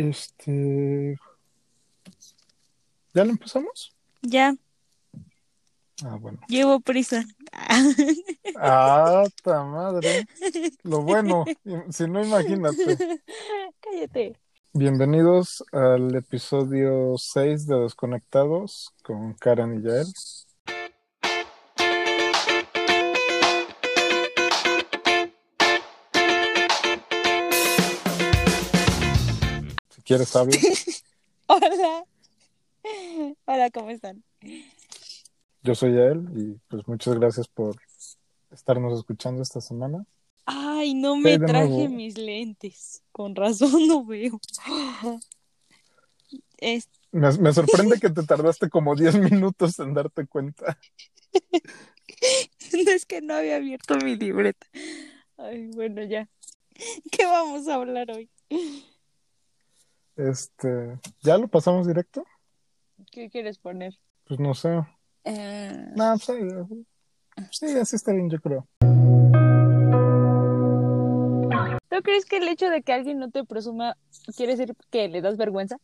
Este. ¿Ya lo empezamos? Ya, Ah, bueno. llevo prisa. Ah, ta madre. Lo bueno, si no, imagínate. Cállate. Bienvenidos al episodio 6 de Desconectados con Karen y Yael. Quieres, habla. Hola. Hola, ¿cómo están? Yo soy Yael y pues muchas gracias por estarnos escuchando esta semana. Ay, no me traje nuevo. mis lentes. Con razón no veo. Es- Me, me sorprende que te tardaste como 10 minutos en darte cuenta. no es que no había abierto mi libreta. Ay, bueno, ya. ¿Qué vamos a hablar hoy? Este, ¿ya lo pasamos directo? ¿Qué quieres poner? Pues no sé. Eh, No, sí, sí, así está bien, yo creo. ¿Tú crees que el hecho de que alguien no te presuma quiere decir que le das vergüenza?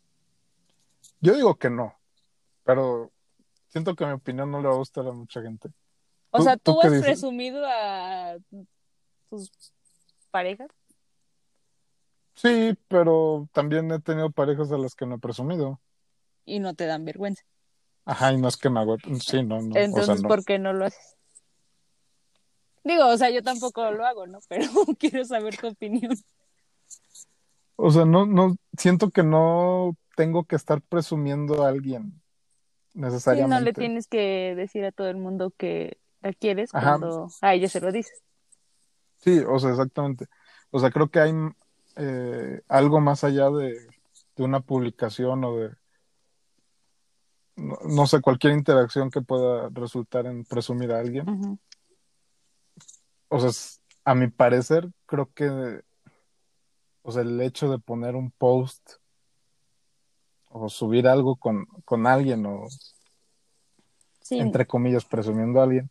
Yo digo que no, pero siento que mi opinión no le va a gustar a mucha gente. O ¿Tú- sea, tú ¿tú qué has presumido a tus parejas? Sí, pero también he tenido parejas a las que no he presumido. y no te dan vergüenza. Ajá, y no es que me hago, sí, no, no, o Entonces, sea, no. ¿por qué no lo haces? Digo, o sea, yo tampoco lo hago, ¿no? Pero quiero saber tu opinión. O sea, no, no, siento que no tengo que estar presumiendo a alguien Sí, necesariamente. no le tienes que decir a todo el mundo que la quieres Ajá. cuando a ella se lo dices. Sí, o sea, exactamente. O sea, creo que hay eh, algo más allá de, de una publicación o de, no, no sé, cualquier interacción que pueda resultar en presumir a alguien. O sea, a mi parecer, creo que, o sea, el hecho de poner un post o subir algo con, con alguien o, Sí. entre comillas, presumiendo a alguien,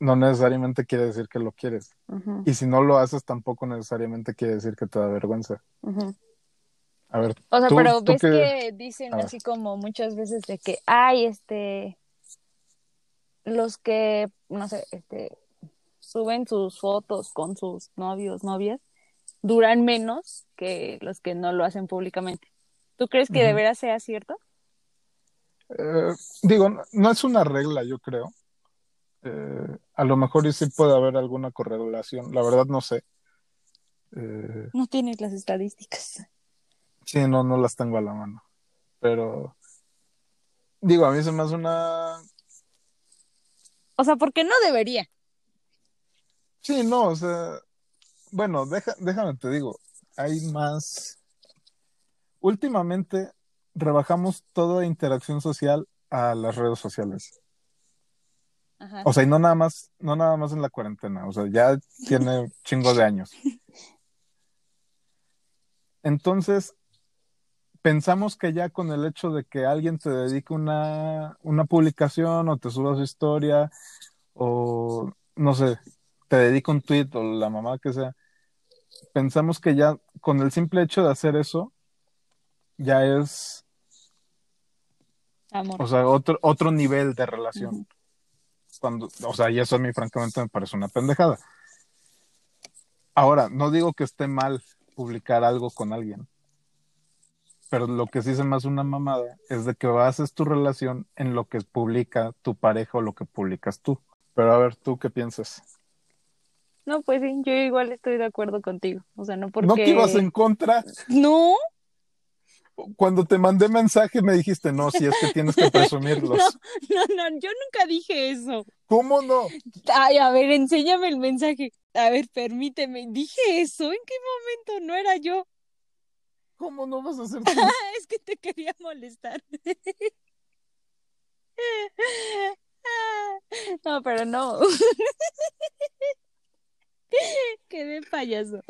no necesariamente quiere decir que lo quieres. Y si no lo haces, tampoco necesariamente quiere decir que te da vergüenza. A ver, O sea, Tú- pero tú ves que dicen así como muchas veces de que, ay, este, los que, no sé, este, suben sus fotos con sus novios, novias, duran menos que los que no lo hacen públicamente. ¿Tú crees que de veras sea cierto? Eh, digo, no, no es una regla, yo creo. Eh, a lo mejor y sí puede haber alguna correlación. La verdad no sé. Eh, No tienes las estadísticas. sí, no, no las tengo a la mano. Pero digo, a mí se me hace una. O sea, porque no debería. Sí, no, o sea, bueno, deja, déjame te digo, hay más. Últimamente rebajamos toda interacción social a las redes sociales. Ajá. O sea, y no nada más, no nada más en la cuarentena, o sea, ya tiene chingo de años. Entonces, pensamos que ya con el hecho de que alguien te dedique una, una publicación o te suba su historia o no sé, te dedica un tweet o la mamá que sea, pensamos que ya con el simple hecho de hacer eso, ya es, Amor. o sea, otro, otro nivel de relación. Cuando, o sea, y eso a mí francamente me parece una pendejada. Ahora, no digo que esté mal publicar algo con alguien, pero lo que sí se me hace una mamada es de que bases tu relación en lo que publica tu pareja o lo que publicas tú. Pero a ver, ¿tú qué piensas? No, pues sí, yo igual estoy de acuerdo contigo. O sea, no porque... ¿No que ibas en contra? No, Cuando te mandé mensaje me dijiste, no, si es que tienes que presumirlos. no, no, yo nunca dije eso. ¿Cómo no? Ay, a ver, enséñame el mensaje. A ver, permíteme. ¿Dije eso? ¿En qué momento? No era yo. ¿Cómo no vas a hacer tú? Es que te quería molestar. No, pero no. Quedé payaso.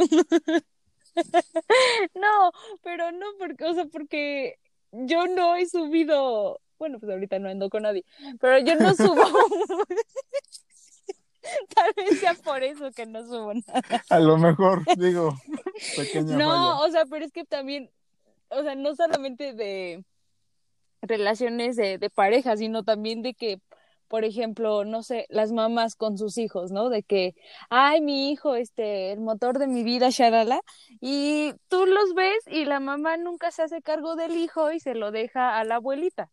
No, pero no, porque, o sea, porque yo no he subido, bueno, pues ahorita no ando con nadie, pero yo no subo. Tal vez sea por eso que no subo nada. A lo mejor, digo, pequeña No, falla. o sea, pero es que también o sea, no solamente de relaciones de, de pareja, sino también de que, por ejemplo, no sé, las mamás con sus hijos, ¿no? De que, ay, mi hijo, este, el motor de mi vida, shalala, y tú los ves y la mamá nunca se hace cargo del hijo y se lo deja a la abuelita.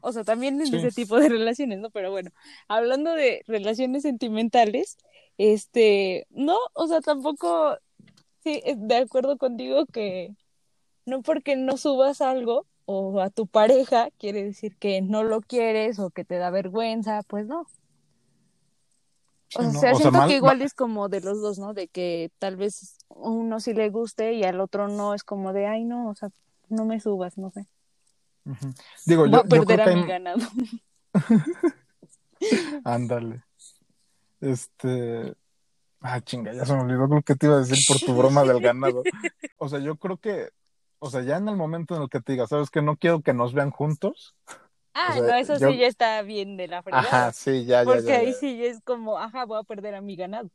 O sea, también en Sí. ese tipo de relaciones, ¿no? Pero bueno, hablando de relaciones sentimentales, este, no, o sea, tampoco, sí, eh, de acuerdo contigo que no porque no subas algo o a tu pareja quiere decir que no lo quieres o que te da vergüenza, pues no. O sea, ¿no? se- O sea, siento mal- que igual es como de los dos, ¿no? De que tal vez uno sí le guste y al otro no, es como de, ay, no, o sea, no me subas, no sé. Ujú. Digo, Voy yo, a yo perder creo a que mi ganado. Ándale. Este. Ah, chinga, ya se me olvidó lo que te iba a decir por tu broma del ganado. O sea, yo creo que, o sea, ya en el momento en el que te diga, ¿sabes que No quiero que nos vean juntos. Ah, O sea, no, eso yo- sí ya está bien de la fregada. Ajá, sí, ya, ya, porque ya, ahí ya. sí es como, ajá, voy a perder a mi ganado.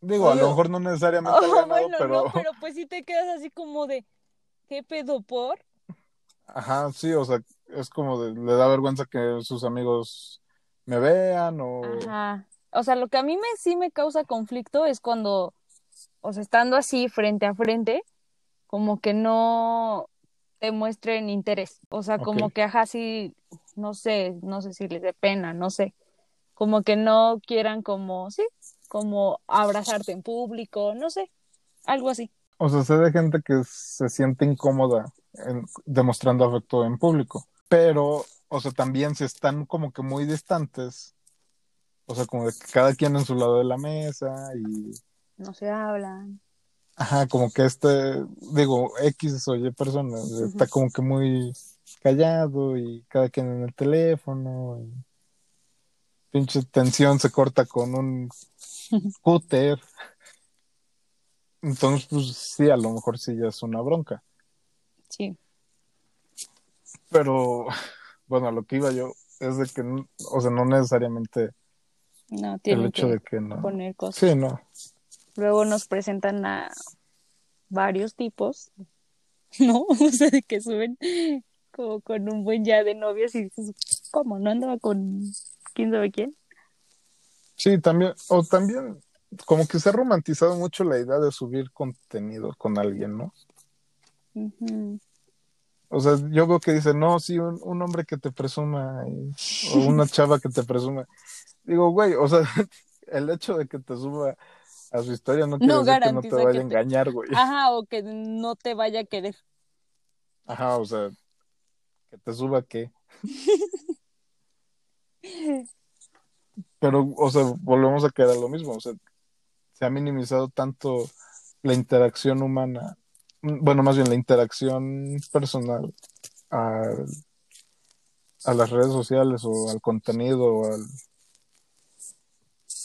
Digo, a lo mejor no necesariamente al Oh, ganado, bueno, pero, no, pero pues sí te quedas así como de, ¿qué pedo por? ajá, sí, o sea, es como de, le da vergüenza que sus amigos me vean o, Ajá. O sea, lo que a mí me sí me causa conflicto es cuando, o sea, estando así frente a frente, como que no te muestren interés. O sea, como que ajá, sí, no sé, no sé si les dé pena, no sé. Como que no quieran como, sí, como abrazarte en público, no sé, algo así. o sea, sé de gente que se siente incómoda en- demostrando afecto en público, pero, o sea, también si están como que muy distantes, o sea, como de que cada quien en su lado de la mesa y, No se hablan. Ajá, como que este, digo, X o Y persona está como que muy callado y cada quien en el teléfono y pinche tensión se corta con un cúter. Entonces, pues sí, a lo mejor sí ya es una bronca. Sí. Pero, bueno, lo que iba yo es de que, o sea, no necesariamente No, el hecho que de que no. poner cosas. Sí, no. Luego nos presentan a varios tipos, ¿no? O sea, de que suben como con un buen ya de novios y dices, ¿cómo? ¿No andaba con quién sabe quién? Sí, también, o también, como que se ha romantizado mucho la idea de subir contenido con alguien, ¿no? O sea, yo veo que dice, no, sí, un, un hombre que te presuma y- o una chava que te presuma. Digo, güey, o sea, el hecho de que te suba a su historia no quiere No decir que no te vaya a engañar, güey. Ajá, o que no te vaya a querer. Ajá, o sea, que te suba qué. Pero, o sea, volvemos a quedar a lo mismo, o sea, se ha minimizado tanto la interacción humana, bueno, más bien la interacción personal a, a las redes sociales o al contenido o al,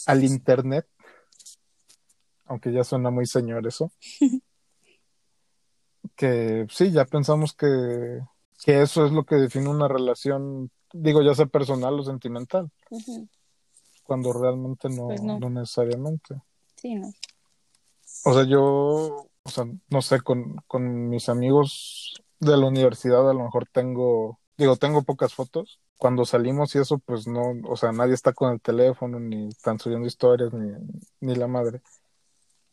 al internet, aunque ya suena muy señor eso, que sí, ya pensamos que, que eso es lo que define una relación, digo, ya sea personal o sentimental, cuando realmente no, Pues no. no necesariamente. Sí, ¿no? O sea, yo, o sea, no sé, con, con mis amigos de la universidad a lo mejor tengo, digo, tengo pocas fotos. Cuando salimos y eso, pues no, o sea, nadie está con el teléfono, ni están subiendo historias, ni, ni la madre.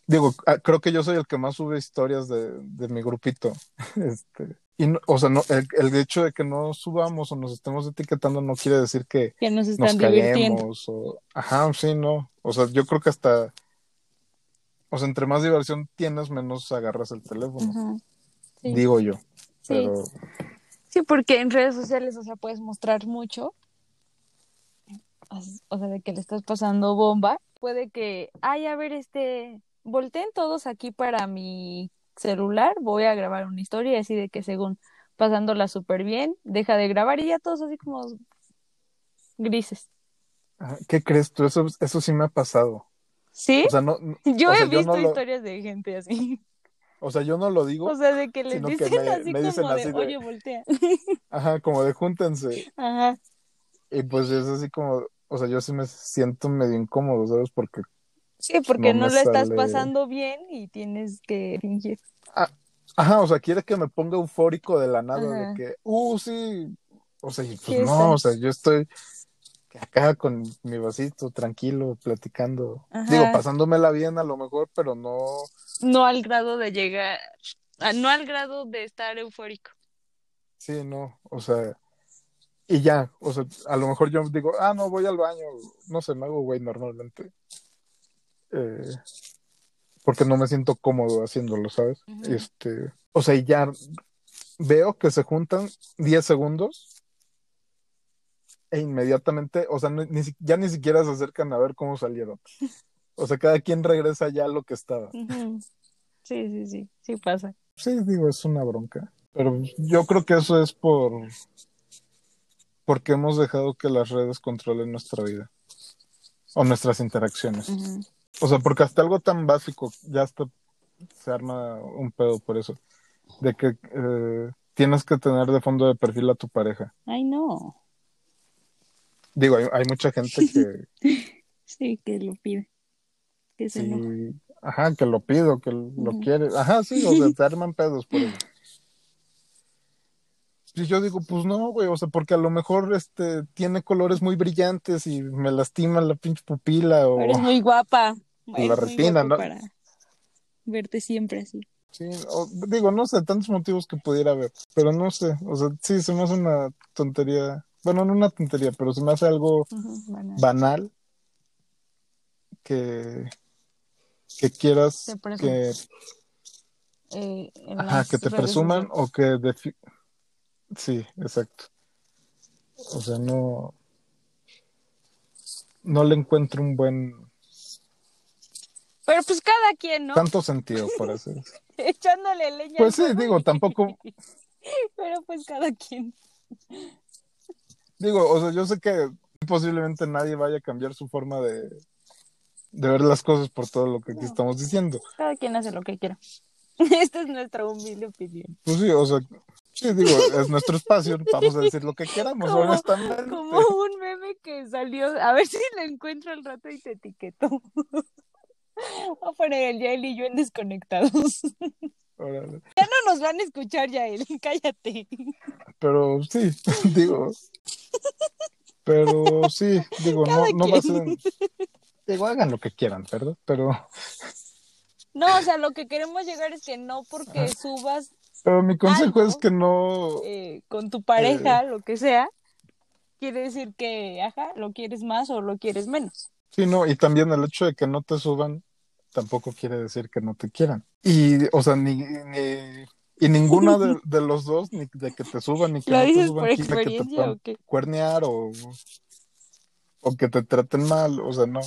Digo, ah, creo que yo soy el que más sube historias de, de mi grupito. Este, y no- o sea, no, el, el hecho de que no subamos o nos estemos etiquetando no quiere decir que Que nos nos están caguemos o ajá, sí, no. O sea, yo creo que hasta o sea, entre más diversión tienes, menos agarras el teléfono. Sí. digo yo. Sí. Pero Sí, porque en redes sociales, o sea, puedes mostrar mucho. O sea, de que le estás pasando bomba. Puede que, ay, a ver, este, volteen todos aquí para mi celular, voy a grabar una historia así de que según pasándola súper bien, deja de grabar y ya todos así como grises. ajá, ¿qué crees tú? Eso, eso sí me ha pasado. ¿Sí? O sea, no, Yo o sea, he visto no lo, historias de gente así. o sea, yo no lo digo, O sea, de que les que dicen me- así me dicen como de, de- oye, voltea. ajá, como de júntense. Ajá. Y pues es así como, o sea, yo sí me siento medio incómodo, ¿sabes? Porque, Sí, porque No no, la estás pasando bien y tienes que fingir. Ajá, o sea, quiere que me ponga eufórico de la nada, Ajá. de que, uh, sí, o sea, pues ¿Qué no, está? o sea, yo estoy acá con mi vasito, tranquilo, platicando, Ajá. digo, pasándomela bien a lo mejor, pero no, No al grado de llegar, ah, no al grado de estar eufórico. sí, no, o sea, y ya, o sea, a lo mejor yo digo, ah, no, voy al baño, no sé, me hago güey normalmente, eh, porque no me siento cómodo haciéndolo, ¿sabes? Este, o sea, y ya veo que se juntan 10 segundos e inmediatamente, o sea, no- ni, ya ni siquiera se acercan a ver cómo salieron. O sea, cada quien regresa ya a lo que estaba. Sí, sí, sí, sí pasa. Sí, digo, es una bronca. Pero yo creo que eso es por porque hemos dejado que las redes controlen nuestra vida o nuestras interacciones. Ujú. O sea, porque hasta algo tan básico ya hasta se arma un pedo por eso. De que eh, tienes que tener de fondo de perfil a tu pareja. Ay, no. Digo, hay, hay mucha gente que Sí, que lo pide. Que se enoja. sí, ajá, que lo pido, que lo quiere. Ajá, sí, o sea, te arman pedos por eso. Y yo digo, pues no, güey, o sea, porque a lo mejor este tiene colores muy brillantes y me lastima la pinche pupila o Eres muy guapa. La retina, ¿no? para verte siempre así. sí, o- digo, no sé, tantos motivos que pudiera haber, pero no sé, o sea, sí, se me hace una tontería, bueno, no una tontería, pero se me hace algo banal. banal que que quieras que Eh, Ajá, que te presuman o que defi- Sí, exacto. O sea, no no le encuentro un buen Pero pues cada quien, ¿no? tanto sentido por hacer eso. Echándole leña. Pues sí, digo, tampoco Pero pues cada quien. digo, o sea, yo sé que posiblemente nadie vaya a cambiar su forma de de ver las cosas por todo lo que aquí No. estamos diciendo. Cada quien hace lo que quiera. Esta es nuestra humilde opinión. Pues sí, o sea, sí, digo, es nuestro espacio, vamos a decir lo que queramos, Como- honestamente. Como un meme que salió, a ver si lo encuentro al rato y te etiqueto. Voy a poner el Yael y yo en desconectados. Órale. Ya no nos van a escuchar, Yael, cállate. Pero sí, digo. Pero sí, digo, no, Cada no va a ser. Digo, hagan lo que quieran, ¿verdad? Pero, No, o sea, lo que queremos llegar es que no porque subas pero mi consejo Algo. es que no. eh, con tu pareja, lo que sea, quiere decir que, ajá, lo quieres más o lo quieres menos. Sí, no, y también el hecho de que no te suban tampoco quiere decir que no te quieran. Y, o sea, ni. ni y ninguno de, de los dos, ni de que te suban, ni que ¿Lo no te suban, que te puedan o qué? cuernear o, o que te traten mal, o sea, no.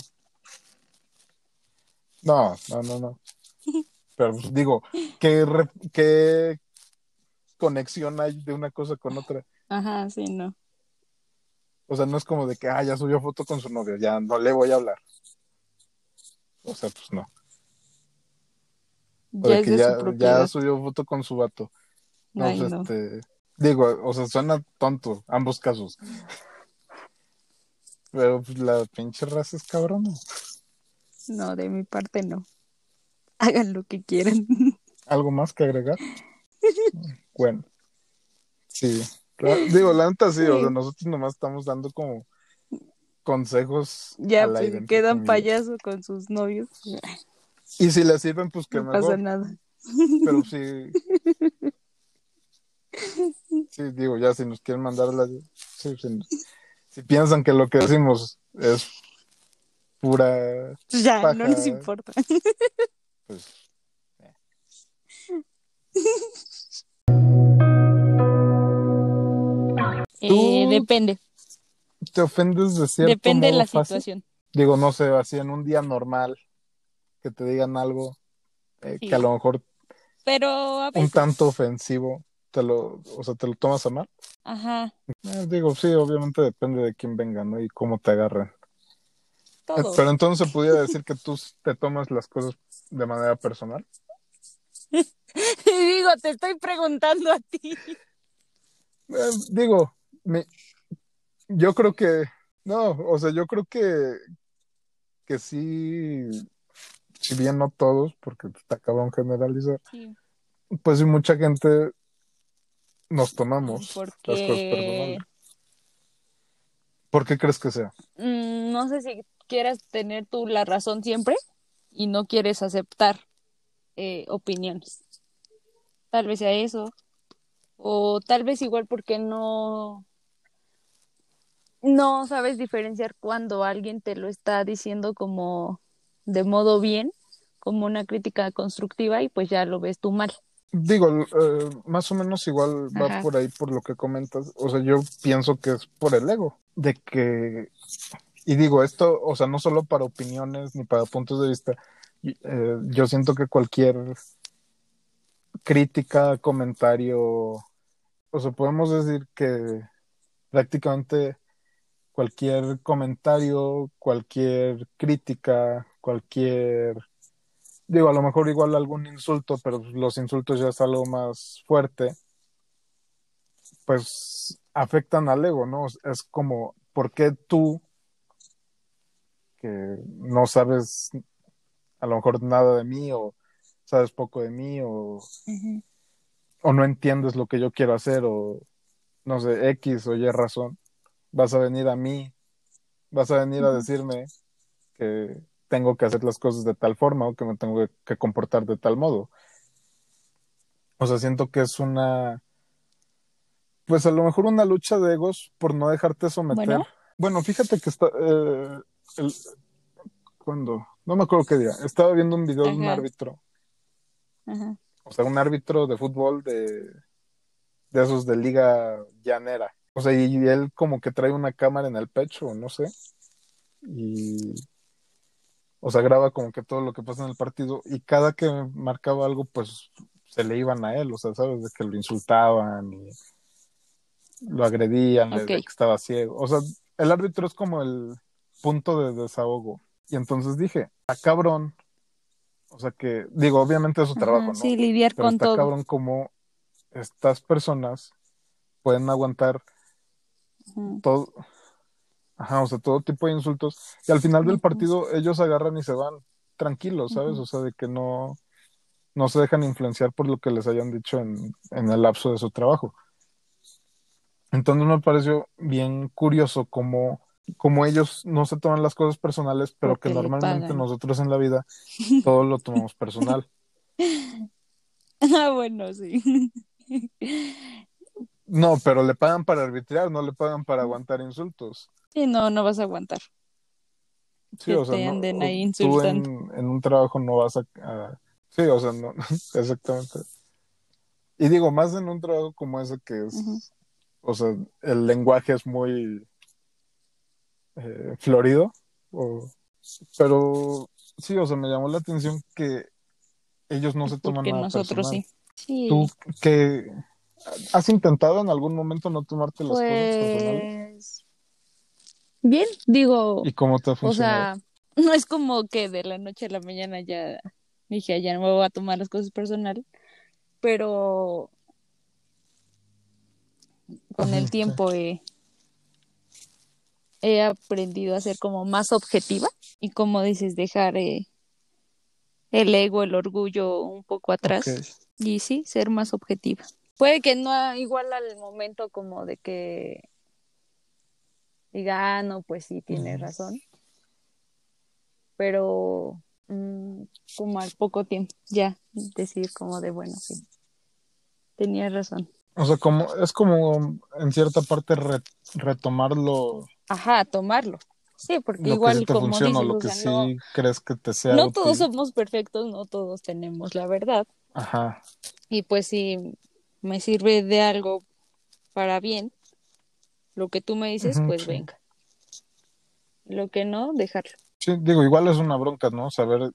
No, no, no, no. Pero pues, digo, ¿qué, re- qué conexión hay de una cosa con otra? Ajá, sí, no. O sea, no es como de que, ah, ya subió foto con su novio, ya no le voy a hablar. O sea, pues no. O Ya de que ya, subió foto con su vato. No, Ay, pues, no. este, digo, o sea, suena tonto, ambos casos. Pero pues, la pinche raza es cabrona. No, de mi parte no. Hagan lo que quieran. ¿Algo más que agregar? Bueno, sí. Digo, la neta sí, o Sí. sea, nosotros nomás estamos dando como consejos Ya, al pues aire, quedan payaso con sus novios. Y si les sirven, pues que no pasa nada. Pero sí. Sí, digo, ya si nos quieren mandar las. Sí, si, si piensan que lo que decimos es pura. Ya, Paja. no nos importa. Pues. Eh, depende. Te ofendes de cierto Depende de la fácil. situación. Digo, no sé, así en un día normal, que te digan algo eh, Sí. que a lo mejor Pero a un tanto ofensivo, te lo, o sea, te lo tomas a mal. Ajá, Eh, digo, sí, obviamente depende de quién venga, ¿no? Y cómo te agarren. Eh, todo. Pero entonces se pudiera decir que tú te tomas las cosas de manera personal. Y digo, te estoy preguntando a ti. Eh, digo, mi- yo creo que, no, o sea, yo creo que, que sí, si bien no todos, porque está cabrón generalizar, Sí. pues sí, mucha gente nos tomamos las cosas Porque personales. ¿Por qué crees que sea? mm, no sé si quieras tener tú la razón siempre y no quieres aceptar eh, opiniones. Tal vez sea eso. O tal vez igual porque no, no sabes diferenciar cuando alguien te lo está diciendo como de modo bien, como una crítica constructiva y pues ya lo ves tú mal. Digo, eh, más o menos igual va Ajá. por ahí por lo que comentas. O sea, yo pienso que es por el ego, de que, y digo esto, o sea, no solo para opiniones ni para puntos de vista. eh, yo siento que cualquier crítica, comentario, o sea, podemos decir que prácticamente cualquier comentario, cualquier crítica, cualquier, digo, a lo mejor igual algún insulto, pero los insultos ya es algo más fuerte, pues afectan al ego, ¿no? Es como, ¿por qué tú, que no sabes a lo mejor nada de mí o sabes poco de mí o, o no entiendes lo que yo quiero hacer o no sé, X o Y razón, vas a venir a mí, vas a venir a decirme que tengo que hacer las cosas de tal forma o que me tengo que, comportar de tal modo. O sea, siento que es una, pues a lo mejor una lucha de egos por no dejarte someter. Bueno. Bueno, fíjate que está, eh, el, cuando, no me acuerdo qué día, estaba viendo un video de un árbitro, Ajá. o sea, un árbitro de fútbol de, de esos de liga llanera. O sea, y él como que trae una cámara en el pecho, no sé. Y, o sea, graba como que todo lo que pasa en el partido. Y cada que marcaba algo, pues se le iban a él, o sea, ¿sabes? De que lo insultaban y lo agredían, de que estaba ciego. O sea, el árbitro es como el punto de desahogo. Y entonces dije, a cabrón. O sea que, digo, obviamente es su trabajo, ¿no? sí, lidiar Pero con está todo. cabrón como estas personas pueden aguantar Todo, ajá, o sea, todo tipo de insultos. Y al final del partido ellos agarran y se van tranquilos, ¿sabes? O sea, de que no, no se dejan influenciar por lo que les hayan dicho en, en el lapso de su trabajo. Entonces me pareció bien curioso como, como ellos no se toman las cosas personales, pero Porque que normalmente nosotros en la vida todo lo tomamos personal. Ah, bueno, sí. No, pero le pagan para arbitrar, no le pagan para aguantar insultos. Sí, no, no vas a aguantar Sí, que o sea, te no, anden ahí tú en, en un trabajo no vas a, a- Sí, o sea, no, exactamente. Y digo, más en un trabajo como ese que es, o sea, el lenguaje es muy eh, florido, o- pero sí, o sea, me llamó la atención que ellos no se toman Porque nada nosotros personal. sí. ¿Tú Sí, qué has intentado en algún momento no tomarte las cosas personales? pues bien, digo, ¿Y cómo te ha o funcionado? sea, no es como que de la noche a la mañana ya dije, ya no me voy a tomar las cosas personal, pero con el tiempo he, he aprendido a ser como más objetiva y como dices, dejar eh, el ego, el orgullo un poco atrás y sí, ser más objetiva. Puede que no igual al momento como de que diga, ah, no, pues sí, tienes Ujú. razón, pero mm, como al poco tiempo ya decir como de, bueno, sí, tenías razón. O sea, como, es como en cierta parte re- retomarlo Ajá, tomarlo. Sí, porque lo que sí igual te como funciona dices, lo o que sea, sí no, crees que te sea no todos somos perfectos, no todos tenemos la verdad. Ajá. Y pues si me sirve de algo para bien, lo que tú me dices, pues sí. venga. Lo que no, dejarlo. Sí, digo, igual es una bronca, ¿no? Saber,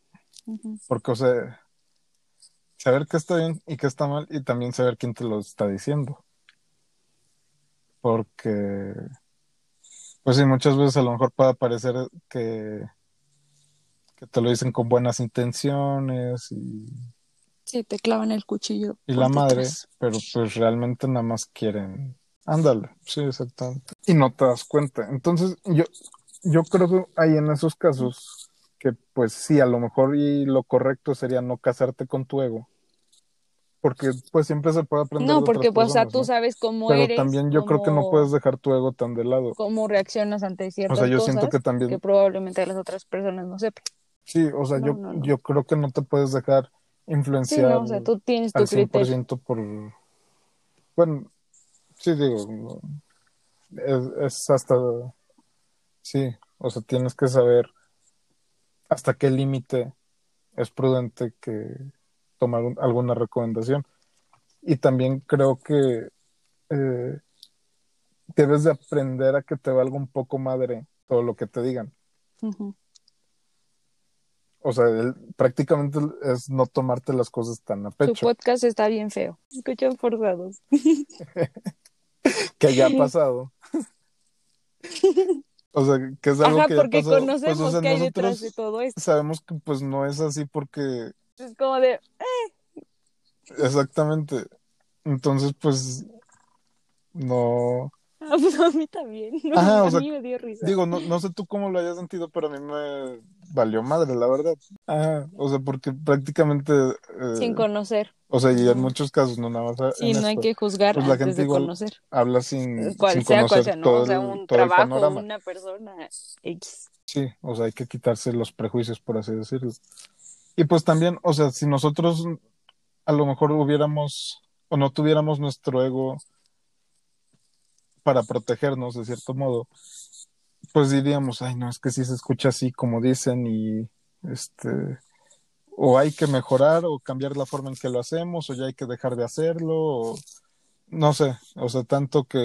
porque, o sea, saber qué está bien y qué está mal y también saber quién te lo está diciendo. Porque, pues sí, muchas veces a lo mejor puede parecer que, que te lo dicen con buenas intenciones y, Sí, te clavan el cuchillo y la madre, detrás. pero pues realmente nada más quieren. Ándale, sí, exactamente. Y no te das cuenta. Entonces, yo, yo creo que hay en esos casos que, pues sí, a lo mejor y lo correcto sería no casarte con tu ego, porque pues siempre se puede aprender. No, de porque otras pues, o sea, personas, tú sabes cómo Pero eres, también yo creo que no puedes dejar tu ego tan de lado. cómo reaccionas ante O ciertas sea, yo cosas siento que también, que probablemente las otras personas no sepan. sí, o sea, No, yo, no, no. yo creo que no te puedes dejar Sí, influenciar no, o sea, tú tienes tu al criterio. 100% por, bueno, sí digo, es, es hasta, sí, o sea, tienes que saber hasta qué límite es prudente que tomar un- alguna recomendación. Y también creo que eh, debes de aprender a que te valga un poco madre todo lo que te digan. Ujú. O sea, el- prácticamente es no tomarte las cosas tan a Tu pecho, podcast está bien feo. Escuchan forzados. que ya ha pasado. O sea, que es algo Ajá, que ya porque pasó. conocemos Pues, o sea, que hay detrás de todo esto. sabemos que pues no es así porque Es como de, exactamente. Entonces, pues no. ah, pues a mí también. No, Ajá, o a sea, mí me dio risa. Digo, no, no sé tú cómo lo hayas sentido, pero a mí me valió madre, la verdad. Ajá, o sea, porque prácticamente, eh, Sin conocer. o sea, y en muchos casos, no nada más a- Sí, en no hay que juzgar pues la antes gente de igual conocer. habla sin, Cual sin sea, conocer cual sea, ¿no? todo o sea, el, un todo el trabajo, panorama. una persona X. Sí, o sea, hay que quitarse los prejuicios, por así decirlo. Y pues también, o sea, si nosotros a lo mejor hubiéramos o no tuviéramos nuestro ego para protegernos de cierto modo, pues diríamos, ay, no, es que si se escucha así como dicen y este, o hay que mejorar o cambiar la forma en que lo hacemos o ya hay que dejar de hacerlo o no sé, o sea, tanto que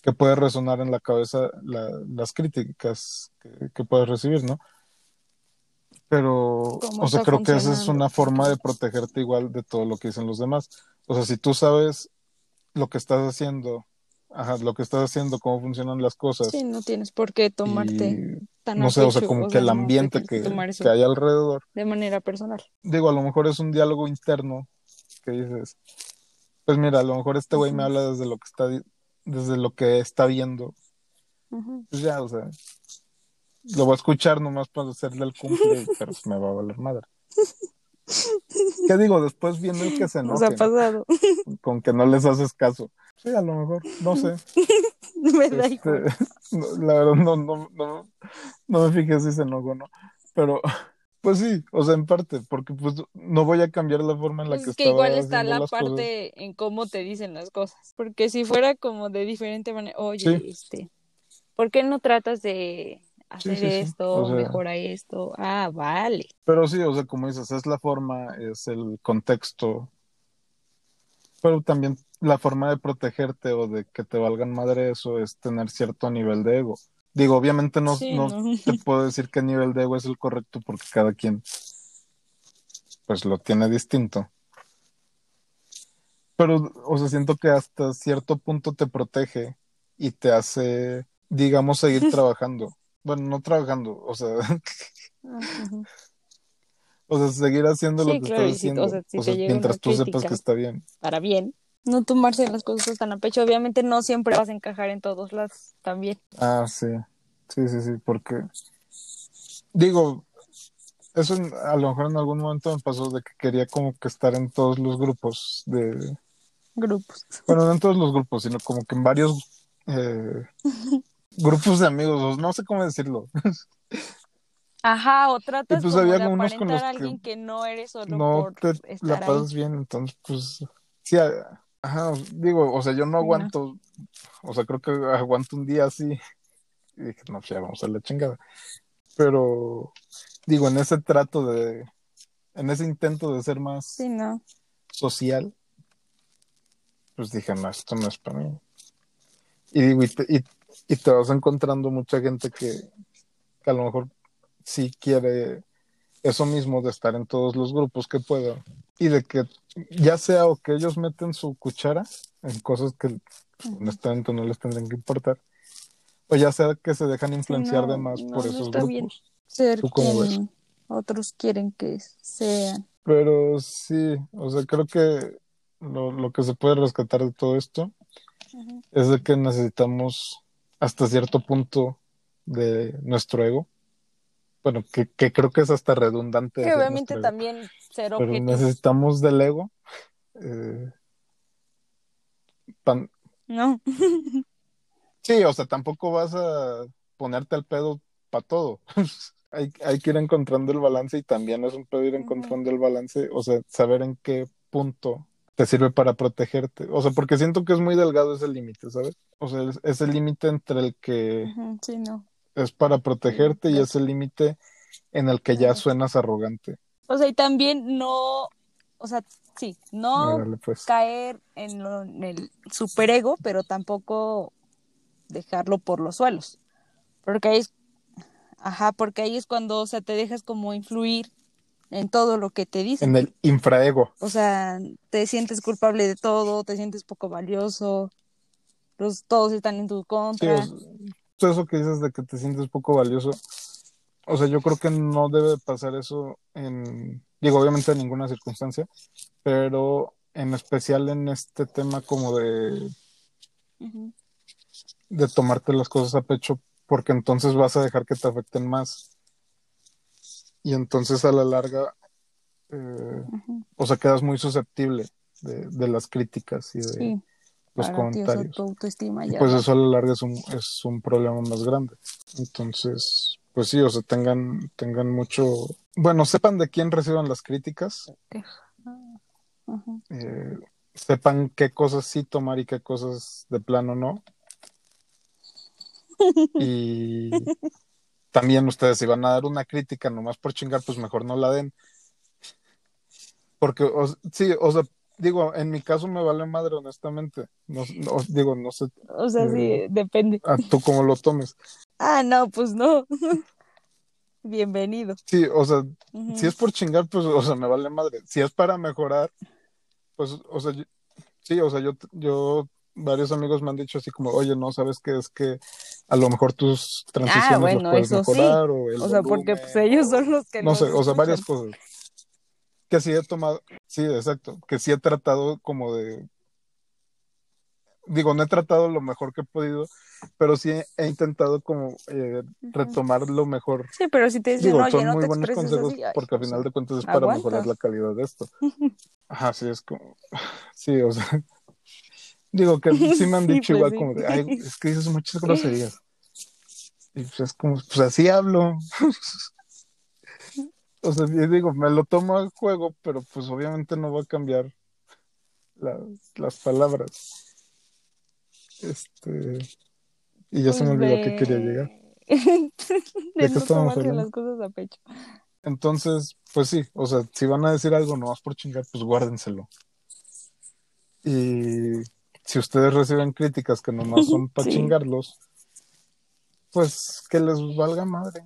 que puede resonar en la cabeza la- las críticas que, que puedes recibir, ¿no? Pero, ¿Cómo o sea, creo que esa es una forma de protegerte igual de todo lo que dicen los demás. O sea, si tú sabes lo que estás haciendo, ajá, lo que estás haciendo, cómo funcionan las cosas, Sí, no tienes por qué tomarte y tan no sé, o sea, como o que sea, el ambiente que hay alrededor, de manera personal. digo, a lo mejor es un diálogo interno que dices, pues mira, a lo mejor este güey me habla desde lo que está, desde lo que está viendo. Pues ya, o sea, lo voy a escuchar nomás para hacerle el cumple, pero me va a valer madre. ¿Qué digo? Después viene el que se Nos ha pasado. con que no les haces caso. Sí, a lo mejor, no sé. Me da Este, no, la verdad, no, no, no, no me fijé si se enojó o no. Pero, pues sí, o sea, en parte, porque pues no voy a cambiar la forma en la Pues que es que estaba igual está la cosas. parte en cómo te dicen las cosas. Porque si fuera como de diferente manera, oye, Sí. este, ¿por qué no tratas de hacer sí, sí. esto, O sea- mejora esto? Ah, vale. Pero sí, o sea, como dices, es la forma, es el contexto, pero también la forma de protegerte o de que te valgan madre eso es tener cierto nivel de ego. Digo, obviamente no, no no. te puedo decir qué nivel de ego es el correcto porque cada quien pues lo tiene distinto. Pero, o sea, siento que hasta cierto punto te protege y te hace, digamos, seguir trabajando. Bueno, no trabajando, o sea. O sea, seguir haciendo lo que claro, estás si- o haciendo. sea, si O sea, mientras tú sepas que está bien. Para bien. No tomarse las cosas tan a pecho. Obviamente no siempre vas a encajar en todos lados también. Ah, sí. Sí, sí, sí, porque digo, eso a lo mejor en algún momento me pasó de que quería como que estar en todos los grupos de, Grupos. bueno, no en todos los grupos, sino como que en varios eh, grupos de amigos, no sé cómo decirlo. Ajá, o tratas Y pues como había de unos con los a alguien que no eres solo No por te estar la ahí. pasas bien, entonces pues sí, ajá, digo, o sea, yo no no. aguanto, o sea, creo que aguanto un día así y dije, no, ya vamos a la chingada. Pero digo, en ese trato de, en ese intento de ser más Sí, no. social, pues dije, no, esto no es para mí. Y digo, y te, y, y te vas encontrando mucha gente que, que a lo mejor sí quiere eso mismo de estar en todos los grupos que pueda y de que ya sea o que ellos meten su cuchara en cosas que honestamente no les tendrían que importar, o ya sea que se dejan influenciar no, de más no, por no esos está grupos. bien. Ser ¿Tú cómo ves? quien otros quieren que sean. Pero sí, o sea, creo que lo, lo que se puede rescatar de todo esto es de que necesitamos hasta cierto punto de nuestro ego, bueno, que, que creo que es hasta redundante. Que obviamente ego, también ser Pero necesitamos del ego. eh, pan- No. Sí, o sea, tampoco vas a ponerte al pedo para todo. hay, hay que ir encontrando el balance y también es un pedo ir encontrando el balance, o sea, saber en qué punto te sirve para protegerte. O sea, porque siento que es muy delgado ese límite, ¿sabes? O sea, es, es el límite entre el que Sí, no. es para protegerte y ya es el límite en el que ya suenas arrogante. O sea, y también no, o sea, sí, no pues. caer en, lo- en el superego, pero tampoco dejarlo por los suelos. Porque ahí es, ajá, porque ahí es cuando, o sea, te dejas como influir en todo lo que te dicen. En el infraego. O sea, te sientes culpable de todo, te sientes poco valioso, los, todos están en tu contra. todo eso que dices de que te sientes poco valioso, o sea, yo creo que no debe pasar eso en, digo, obviamente en ninguna circunstancia, pero en especial en este tema como de, de tomarte las cosas a pecho, porque entonces vas a dejar que te afecten más. Y entonces a la larga, eh, o sea, quedas muy susceptible de, de las críticas y de Sí, los comentarios. tu autoestima Y ya pues va. eso a la larga es un, es un problema más grande. Entonces, pues sí, o sea, tengan, tengan mucho, bueno, sepan de quién reciban las críticas, eh, sepan qué cosas sí tomar y qué cosas de plano no. Y también ustedes si van a dar una crítica nomás por chingar, pues mejor no la den. Porque, o- sí, o sea, digo, en mi caso me vale madre, honestamente. No, no- digo, no sé O sea, sí, Eh, depende. a tú cómo lo tomes. Ah, no, pues no. Bienvenido. Sí, o sea, si es por chingar, pues, o sea, me vale madre. Si es para mejorar, pues, o sea, yo- sí, o sea, yo, yo, varios amigos me han dicho así como, oye, no, ¿sabes qué? Es que a lo mejor tus transiciones Ah, bueno, las puedes eso sí. mejorar, o el O sea, porque pues ellos son los que No sé, o sea, varias cosas. Que sí he tomado, sí, exacto, que sí he tratado como de, digo, no he tratado lo mejor que he podido, pero sí he, intentado como eh, retomar lo mejor Sí, pero si te dicen, Digo, oye, son no muy buenos consejos así, ay, porque al final de cuentas es para aguanta. mejorar la calidad de esto. Ajá, sí, es como, sí, o sea, digo que sí me han Sí, dicho pues igual sí. como de, ay, es que dices muchas groserías. Y pues es como, pues así hablo. O sea, yo digo, me lo tomo a juego, pero pues obviamente no va a cambiar la- las palabras. Este, y ya se me olvidó a qué quería de- llegar. de no tomarse hablando? las cosas a pecho. Entonces, pues sí, o sea, si van a decir algo nomás por chingar, pues guárdenselo. Y si ustedes reciben críticas que nomás son para Sí. chingarlos, pues que les valga madre.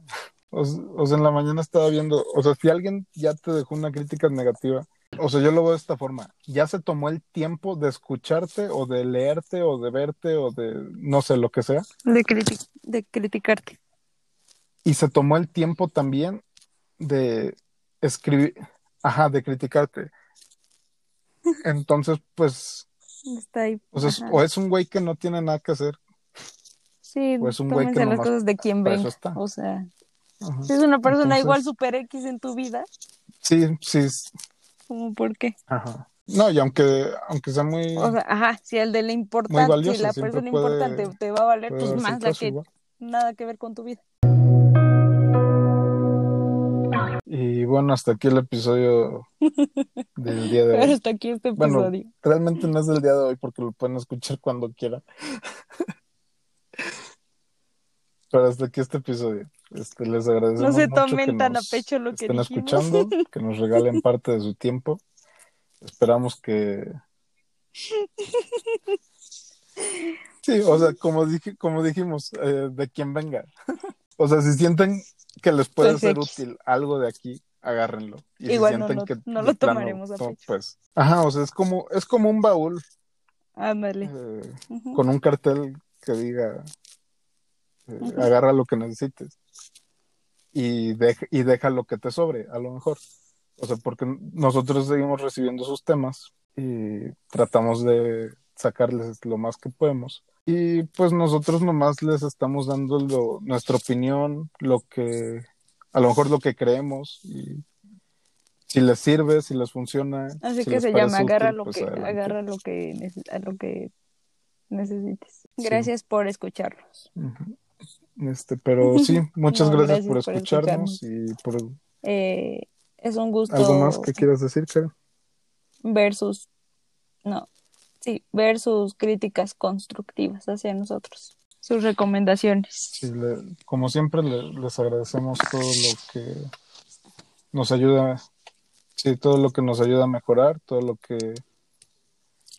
O sea, en la mañana estaba viendo, o sea, si alguien ya te dejó una crítica negativa, o sea, yo lo veo de esta forma, ya se tomó el tiempo de escucharte o de leerte o de verte o de no sé lo que sea, De, criti- de criticarte. y se tomó el tiempo también de escribir, ajá, de criticarte. Entonces, pues, Está ahí. o, sea, es- ajá. o es un güey que no tiene nada que hacer, Sí, o es un güey que las nomás cosas de quien. O sea, Ajá. si es una persona Entonces- igual super X en tu vida, Sí, sí, ¿cómo por qué? ajá. No, y aunque, aunque sea muy, O sea, ajá, si el de la importante, valioso, si la persona puede- importante te va a valer, pues más la que igual. nada que ver con tu vida. Y bueno, hasta aquí el episodio del día de hoy. hasta aquí este Bueno, episodio. realmente no es del día de hoy porque lo pueden escuchar cuando quieran. Pero hasta aquí este episodio. Este, les agradecemos No se tomen tan a pecho lo que estén dijimos. escuchando, que nos regalen parte de su tiempo. Esperamos que... Sí, o sea, como, dije, como dijimos, eh, de quien venga. O sea, si sienten que les puede Pues ser X. útil algo de aquí, agárrenlo. Y Igual no sienten lo- que no de lo plano, tomaremos a no, pecho. pues, ajá, o sea, es como, es como un baúl eh, Ujú. con un cartel que diga eh, agarra lo que necesites y, deja, y deja lo que te sobre, a lo mejor. O sea, porque nosotros seguimos recibiendo sus temas y tratamos de sacarles lo más que podemos. Y pues nosotros nomás les estamos dando lo- nuestra opinión, lo que a lo mejor lo que creemos y si les sirve, si les funciona. Así si que se llama agarra útil, lo pues que agarra lo que a lo que necesites. Sí. Gracias por escucharnos. Este, pero sí, muchas No, gracias, gracias por por escucharnos y por Eh, es un gusto algo más que quieras decir, Karen. ver sus no, sí, ver sus críticas constructivas hacia nosotros, sus recomendaciones. Sí, le- como siempre, le- les agradecemos todo lo que nos ayuda, sí, todo lo que nos ayuda a mejorar, todo lo que los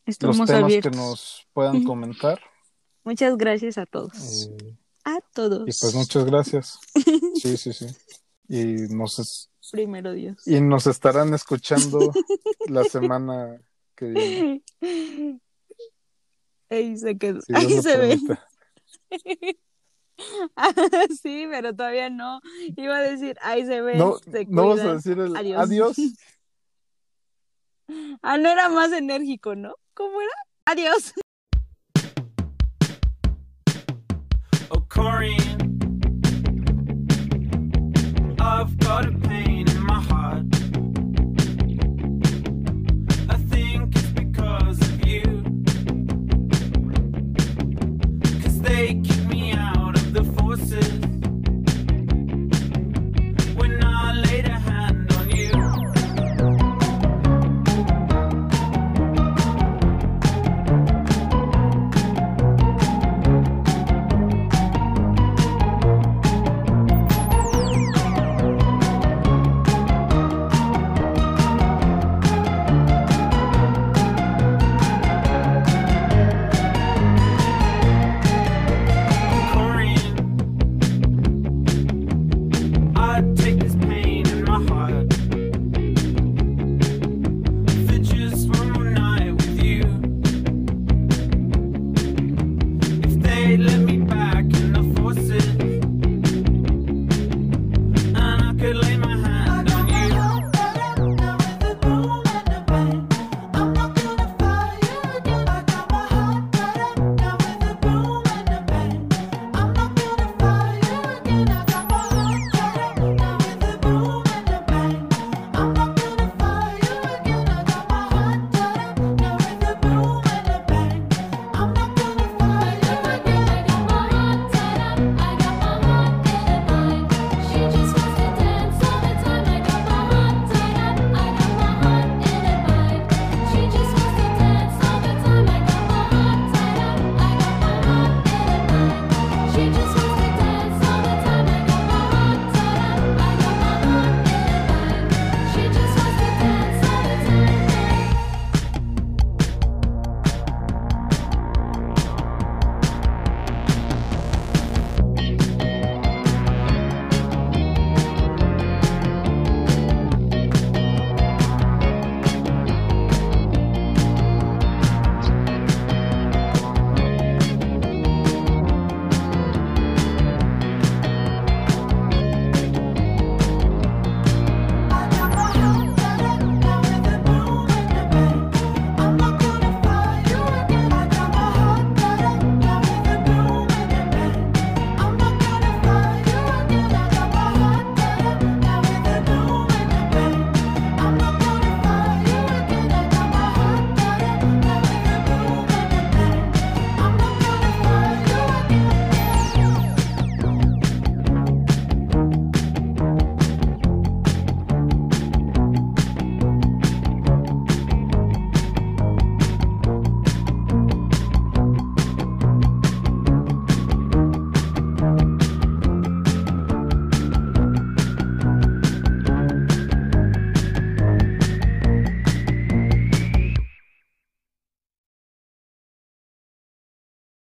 Estamos temas abiertos. que nos puedan comentar. Muchas gracias a todos. eh, A todos. y pues muchas gracias. Sí, sí, sí. Y nos, es- Primero Dios. y nos estarán escuchando la semana que viene. Ahí se quedó. Ahí se ve. permite. sí, pero todavía no. Iba a decir, ahí se ve. No, se no vas a decir el Adiós. adiós. Ah, no era más enérgico, ¿no? ¿Cómo era? Adiós. Oh,